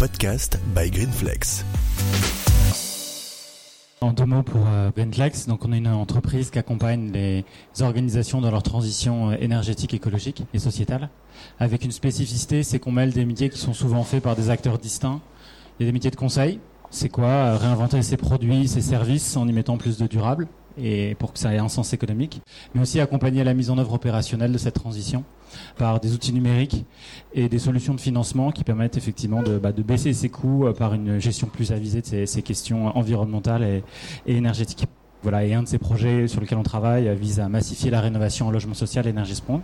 podcast by Greenflex. En deux mots pour euh, Greenflex, donc on est une entreprise qui accompagne les organisations dans leur transition euh, énergétique, écologique et sociétale. Avec une spécificité, c'est qu'on mêle des métiers qui sont souvent faits par des acteurs distincts. Il y a des métiers de conseil, c'est quoi euh, Réinventer ses produits, ses services en y mettant plus de durable et pour que ça ait un sens économique, mais aussi accompagner la mise en œuvre opérationnelle de cette transition par des outils numériques et des solutions de financement qui permettent effectivement de, bah, baisser ses coûts euh, par une gestion plus avisée de ces, ces questions environnementales et énergétiques. Voilà, et un de ces projets sur lesquels on travaille euh, vise à massifier la rénovation en logement social Énergie Sprong.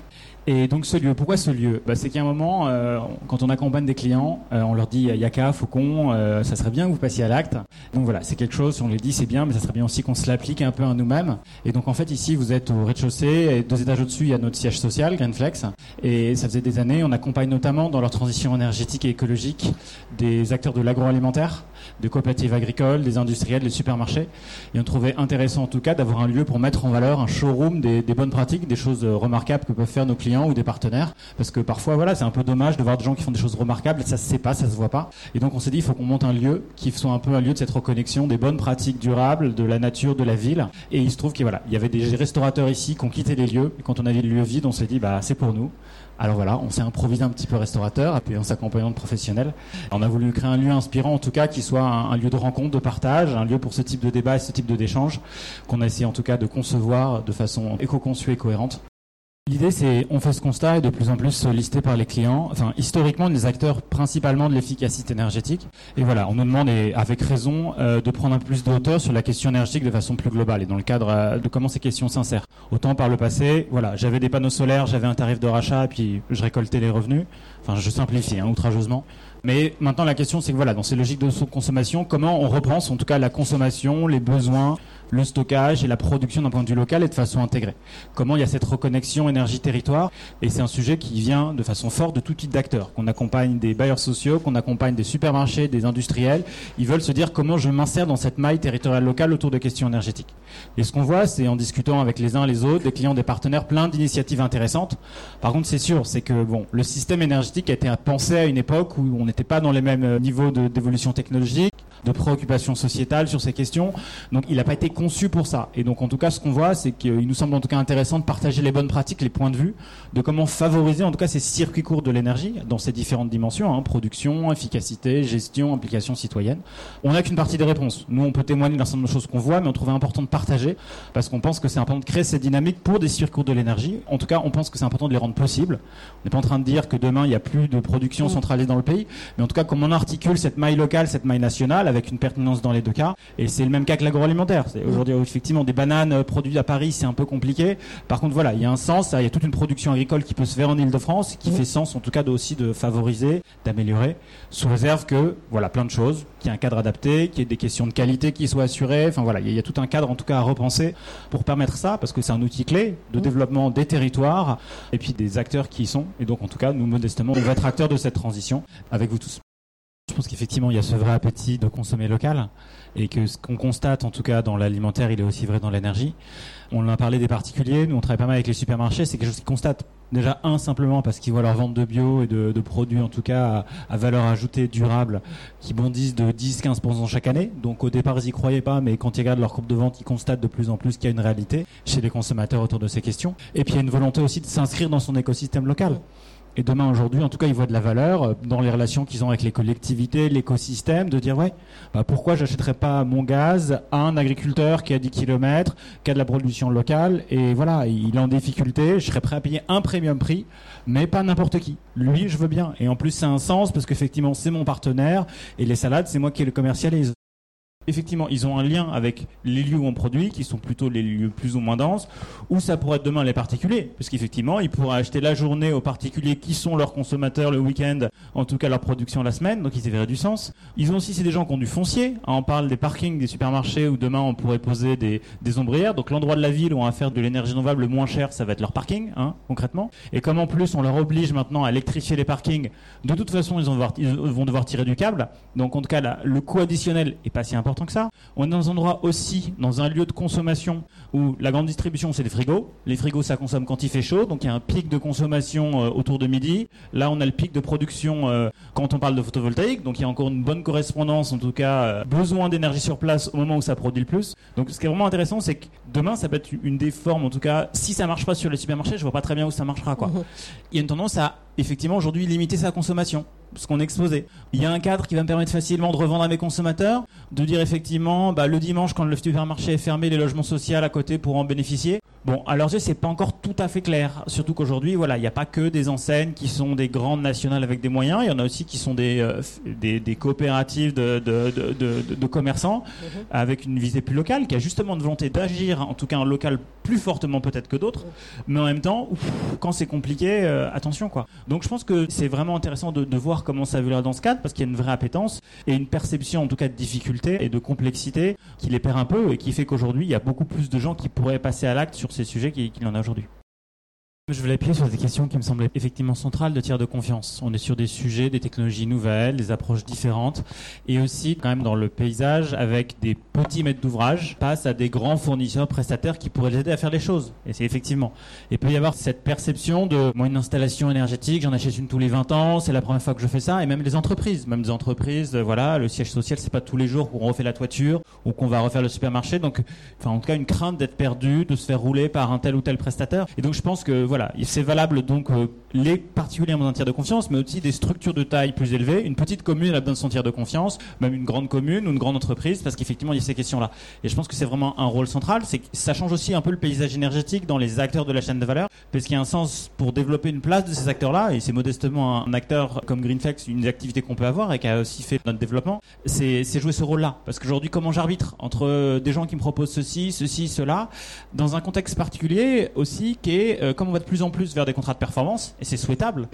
Et donc ce lieu, pourquoi ce lieu? Bah, C'est qu'à un moment, euh, quand on accompagne des clients, euh, on leur dit Yaka, Faucon, euh, ça serait bien que vous passiez à l'acte. Donc voilà, c'est quelque chose, on les dit c'est bien, mais ça serait bien aussi qu'on se l'applique un peu à nous-mêmes. Et donc en fait ici, vous êtes au rez-de-chaussée, et deux étages au-dessus, il y a notre siège social, Greenflex. Et ça faisait des années, on accompagne notamment dans leur transition énergétique et écologique des acteurs de l'agroalimentaire, des coopératives agricoles, des industriels, des supermarchés. Et on trouvait intéressant en tout cas d'avoir un lieu pour mettre en valeur un showroom des, des bonnes pratiques, des choses remarquables que peuvent faire nos clients ou des partenaires. Parce que parfois, voilà, c'est un peu dommage de voir des gens qui font des choses remarquables, ça se sait pas, ça se voit pas. Et donc on s'est dit, il faut qu'on monte un lieu qui soit un peu un lieu de cette reconnexion des bonnes pratiques durables, de la nature, de la ville. Et il se trouve qu'il voilà, il y avait des restaurateurs ici qui ont quitté les lieux. Et quand on avait le lieu vide, on s'est dit, bah c'est pour nous. Alors voilà, on s'est improvisé un petit peu restaurateur, puis en s'accompagnant de professionnels. On a voulu créer un lieu inspirant, en tout cas, qui soit un, un lieu de rencontre, de partage, un lieu pour ce type de débat et ce type d'échange, qu'on a essayé en tout cas de concevoir de façon éco-conçue et cohérente. L'idée, c'est on fait ce constat et de plus en plus sollicités par les clients, enfin historiquement des acteurs principalement de l'efficacité énergétique. Et voilà, on nous demande, et avec raison, euh, de prendre un plus de hauteur sur la question énergétique de façon plus globale et dans le cadre euh, de comment ces questions s'insèrent. Autant par le passé, voilà, j'avais des panneaux solaires, j'avais un tarif de rachat et puis je récoltais les revenus. Enfin, je simplifie hein, outrageusement. Mais maintenant, la question, c'est que voilà, dans ces logiques de consommation, comment on repense en tout cas la consommation, les besoins, le stockage et la production d'un point de vue local et de façon intégrée. Comment il y a cette reconnexion énergie-territoire et c'est un sujet qui vient de façon forte de tout type d'acteurs. Qu'on accompagne des bailleurs sociaux, qu'on accompagne des supermarchés, des industriels. Ils veulent se dire comment je m'insère dans cette maille territoriale locale autour de questions énergétiques. Et ce qu'on voit, c'est en discutant avec les uns les autres, des clients, des partenaires, plein d'initiatives intéressantes. Par contre, c'est sûr, c'est que bon, le système énergétique a été pensé à une époque où on n'était pas dans les mêmes niveaux d'évolution technologique, de préoccupation sociétale sur ces questions. Donc, il n'a pas été conçu pour ça. Et donc, en tout cas, ce qu'on voit, c'est qu'il nous semble en tout cas intéressant de partager les bonnes pratiques, les points de vue, de comment favoriser en tout cas ces circuits courts de l'énergie dans ces différentes dimensions, hein, production, efficacité, gestion, implication citoyenne. On n'a qu'une partie des réponses. Nous, on peut témoigner d'un certain nombre de choses qu'on voit, mais on trouvait important de partager parce qu'on pense que c'est important de créer cette dynamique pour des circuits courts de l'énergie. En tout cas, on pense que c'est important de les rendre possibles. On n'est pas en train de dire que demain, il n'y a plus de production centralisée dans le pays, mais en tout cas, comment on articule cette maille locale, cette maille nationale avec une pertinence dans les deux cas. Et c'est le même cas que l'agroalimentaire. Aujourd'hui, effectivement, des bananes produites à Paris, c'est un peu compliqué. Par contre, voilà, il y a un sens, il y a toute une production agricole qui peut se faire en Ile-de-France, qui fait sens, en tout cas, de, aussi de favoriser, d'améliorer, sous réserve que, voilà, plein de choses, qu'il y ait un cadre adapté, qu'il y ait des questions de qualité qui soient assurées. Enfin voilà, il y, a tout un cadre, en tout cas, à repenser pour permettre ça, parce que c'est un outil clé de développement des territoires et puis des acteurs qui y sont. Et donc, en tout cas, nous, modestement, on va être acteurs de cette transition avec vous tous. Je pense qu'effectivement, il y a ce vrai appétit de consommer local et que ce qu'on constate, en tout cas dans l'alimentaire, il est aussi vrai dans l'énergie. On a parlé des particuliers, nous on travaille pas mal avec les supermarchés, c'est quelque chose qu'ils constatent déjà un simplement parce qu'ils voient leur vente de bio et de, produits en tout cas à, à, valeur ajoutée durable qui bondissent de 10-15% chaque année. Donc au départ ils y croyaient pas, mais quand ils regardent leur courbe de vente, ils constatent de plus en plus qu'il y a une réalité chez les consommateurs autour de ces questions. Et puis il y a une volonté aussi de s'inscrire dans son écosystème local. Et demain, aujourd'hui, en tout cas, ils voient de la valeur dans les relations qu'ils ont avec les collectivités, l'écosystème, de dire, ouais, bah pourquoi j'achèterais pas mon gaz à un agriculteur qui a 10 km, qui a de la production locale, et voilà, il est en difficulté, je serais prêt à payer un premium prix, mais pas n'importe qui. Lui, je veux bien. Et en plus, c'est un sens, parce qu'effectivement, c'est mon partenaire, et les salades, c'est moi qui les commercialise effectivement, ils ont un lien avec les lieux où on produit, qui sont plutôt les lieux plus ou moins denses, ou ça pourrait être demain les particuliers, parce qu'effectivement, ils pourraient acheter la journée aux particuliers qui sont leurs consommateurs le week-end, en tout cas leur production la semaine, donc ils y verraient du sens. Ils ont aussi, c'est des gens qui ont du foncier, on parle des parkings des supermarchés où demain on pourrait poser des, des ombrières, donc l'endroit de la ville où on va faire de l'énergie renouvelable le moins cher, ça va être leur parking, hein, concrètement. Et comme en plus on leur oblige maintenant à électrifier les parkings, de toute façon ils vont devoir, tirer du câble, donc en tout cas là, le coût additionnel est pas si important important que ça. On est dans un endroit aussi, dans un lieu de consommation où la grande distribution, c'est les frigos. Les frigos, ça consomme quand il fait chaud, donc il y a un pic de consommation euh, autour de midi. Là, on a le pic de production euh, quand on parle de photovoltaïque, donc il y a encore une bonne correspondance, en tout cas, euh, besoin d'énergie sur place au moment où ça produit le plus. Donc ce qui est vraiment intéressant, c'est que demain, ça peut être une des formes, en tout cas, si ça marche pas sur les supermarchés, je vois pas très bien où ça marchera. Quoi. Il y a une tendance à, effectivement, aujourd'hui, limiter sa consommation ce qu'on exposé. Il y a un cadre qui va me permettre facilement de revendre à mes consommateurs, de dire effectivement, bah, le dimanche, quand le supermarché est fermé, les logements sociaux à côté pourront en bénéficier. Bon, à leurs yeux, c'est pas encore tout à fait clair. Surtout qu'aujourd'hui, voilà, il n'y a pas que des enseignes qui sont des grandes nationales avec des moyens. Il y en a aussi qui sont des, euh, des, des, coopératives de, de, de, de commerçants mhm. avec une visée plus locale, qui a justement une volonté d'agir, en tout cas en local, plus fortement peut-être que d'autres. Mais en même temps, quand c'est compliqué, euh, attention quoi. Donc je pense que c'est vraiment intéressant de, de voir comment ça évoluera dans ce cadre, parce qu'il y a une vraie appétence et une perception en tout cas de difficulté et de complexité qui les perd un peu et qui fait qu'aujourd'hui, il y a beaucoup plus de gens qui pourraient passer à l'acte sur ces sujets qu'il en a aujourd'hui. Je voulais appuyer sur des questions qui me semblaient effectivement centrales de tiers de confiance. On est sur des sujets, des technologies nouvelles, des approches différentes, et aussi quand même dans le paysage avec des petits maîtres d'ouvrage passe à des grands fournisseurs prestataires qui pourraient les aider à faire les choses. Et c'est effectivement. Et peut y avoir cette perception de moi une installation énergétique, j'en achète une tous les 20 ans, c'est la première fois que je fais ça, et même les entreprises, même des entreprises, euh, voilà, le siège social c'est pas tous les jours qu'on refait la toiture ou qu'on va refaire le supermarché, donc enfin en tout cas une crainte d'être perdu, de se faire rouler par un tel ou tel prestataire. Et donc je pense que voilà, c'est valable donc euh, les particuliers ont besoin tiers de confiance, mais aussi des structures de taille plus élevée. Une petite commune a besoin de son tiers de confiance, même une grande commune ou une grande entreprise, parce qu'effectivement il y a ces questions-là. Et je pense que c'est vraiment un rôle central. C'est que ça change aussi un peu le paysage énergétique dans les acteurs de la chaîne de valeur, parce qu'il y a un sens pour développer une place de ces acteurs-là. Et c'est modestement un acteur comme Greenflex, une activité qu'on peut avoir et qui a aussi fait notre développement. C'est jouer ce rôle-là, parce qu'aujourd'hui comment j'arbitre entre des gens qui me proposent ceci, ceci, cela, dans un contexte particulier aussi qui est euh, comme on va de plus en plus vers des contrats de performance, et c'est souhaitable,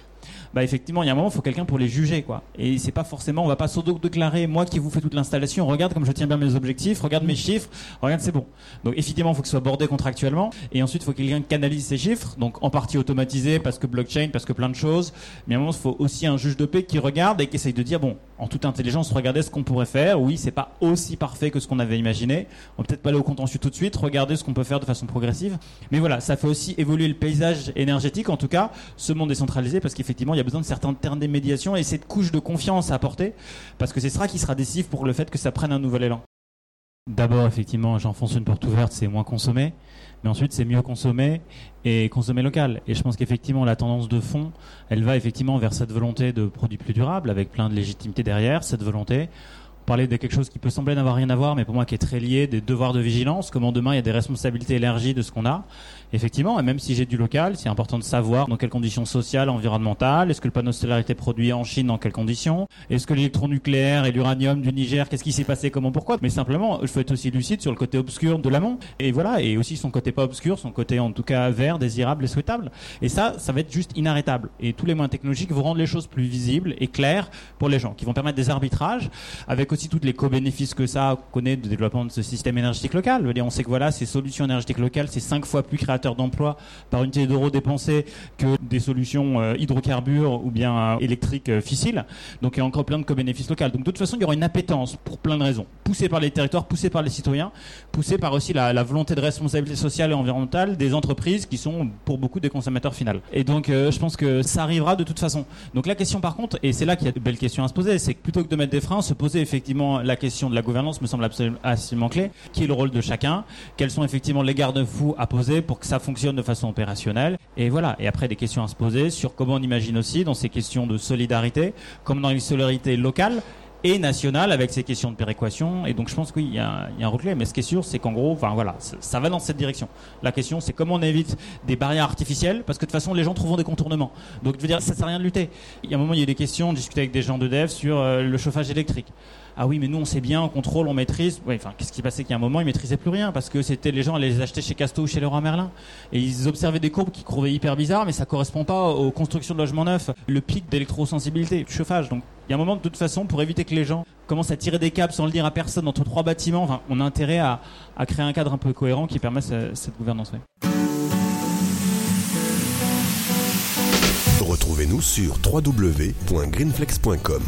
bah effectivement, il y a un moment, il faut quelqu'un pour les juger, quoi. Et c'est pas forcément, on va pas s'auto-déclarer, moi qui vous fais toute l'installation, regarde comme je tiens bien mes objectifs, regarde mes chiffres, regarde c'est bon. Donc effectivement, il faut que ce soit bordé contractuellement, et ensuite, il faut que quelqu'un canalise ces chiffres, donc en partie automatisé parce que blockchain, parce que plein de choses. Mais à un moment, il faut aussi un juge de paix qui regarde et qui essaye de dire, bon, en toute intelligence, regardez ce qu'on pourrait faire. Oui, c'est pas aussi parfait que ce qu'on avait imaginé. On peut peut-être pas aller au contentieux tout de suite, regarder ce qu'on peut faire de façon progressive. Mais voilà, ça fait aussi évoluer le paysage énergétique, en tout cas, ce monde décentralisé, parce qu'effectivement, il y a besoin de certains termes des médiations et cette couche de confiance à apporter, parce que c'est ça qui sera décisif pour le fait que ça prenne un nouvel élan. D'abord, effectivement, j'enfonce une porte ouverte, c'est moins consommer, mais ensuite c'est mieux consommer et consommer local. Et je pense qu'effectivement la tendance de fond, elle va effectivement vers cette volonté de produits plus durables, avec plein de légitimité derrière, cette volonté parler de quelque chose qui peut sembler n'avoir rien à voir, mais pour moi qui est très lié, des devoirs de vigilance, comment demain il y a des responsabilités élargies de ce qu'on a. Effectivement, et même si j'ai du local, c'est important de savoir dans quelles conditions sociales, environnementales, est-ce que le panneau solaire été produit en Chine, dans quelles conditions, est-ce que l'électronucléaire et l'uranium du Niger, qu'est-ce qui s'est passé, comment, pourquoi. Mais simplement, je faut être aussi lucide sur le côté obscur de l'amont. Et voilà, et aussi son côté pas obscur, son côté en tout cas vert, désirable et souhaitable. Et ça, ça va être juste inarrêtable. Et tous les moyens technologiques vont rendre les choses plus visibles et claires pour les gens, qui vont permettre des arbitrages avec aussi toutes les co-bénéfices que ça connaît de développement de ce système énergétique local. on sait que voilà, ces solutions énergétiques locales, c'est cinq fois plus créateur d'emplois par unité d'euros dépensés que des solutions euh, hydrocarbures ou bien euh, électriques euh, fissiles. Donc il y a encore plein de co-bénéfices locaux. Donc de toute façon, il y aura une appétence pour plein de raisons, poussée par les territoires, poussée par les citoyens, poussée par aussi la, volonté de responsabilité sociale et environnementale des entreprises qui sont pour beaucoup des consommateurs finaux. Et donc je pense que ça arrivera de toute façon. Donc la question par contre, et c'est là qu'il y a de belles questions à se poser, c'est que plutôt que de mettre des freins, se poser effectivement la question de la gouvernance me semble absolument, clé. Qui est le rôle de chacun? Quels sont effectivement les garde-fous à poser pour que ça fonctionne de façon opérationnelle? Et voilà. Et après, des questions à se poser sur comment on imagine aussi dans ces questions de solidarité, comme dans les solidarités locales, et nationale avec ces questions de péréquation. Et donc je pense qu'il y, a un recul. Mais ce qui est sûr, c'est qu'en gros, enfin voilà, ça va dans cette direction. La question, c'est comment on évite des barrières artificielles, parce que de toute façon, les gens trouveront des contournements. Donc je veux dire, ça sert à rien de lutter. Il y a un moment, il y a des questions, on discutait avec des gens de dev sur euh, le chauffage électrique ah oui mais nous on sait bien on contrôle on maîtrise ouais, enfin qu'est-ce qui passait qu'il y a un moment ils maîtrisaient plus rien parce que c'était les gens allaient les acheter chez Casto ou chez Leroy Merlin et ils observaient des courbes qui trouvaient hyper bizarres mais ça correspond pas aux constructions de logements neufs le pic d'électrosensibilité chauffage il y a un moment de toute façon pour éviter que les gens commencent à tirer des câbles sans le dire à personne entre trois bâtiments on a intérêt à, créer un cadre un peu cohérent qui permet cette gouvernance Retrouvez-nous sur www.greenflex.com.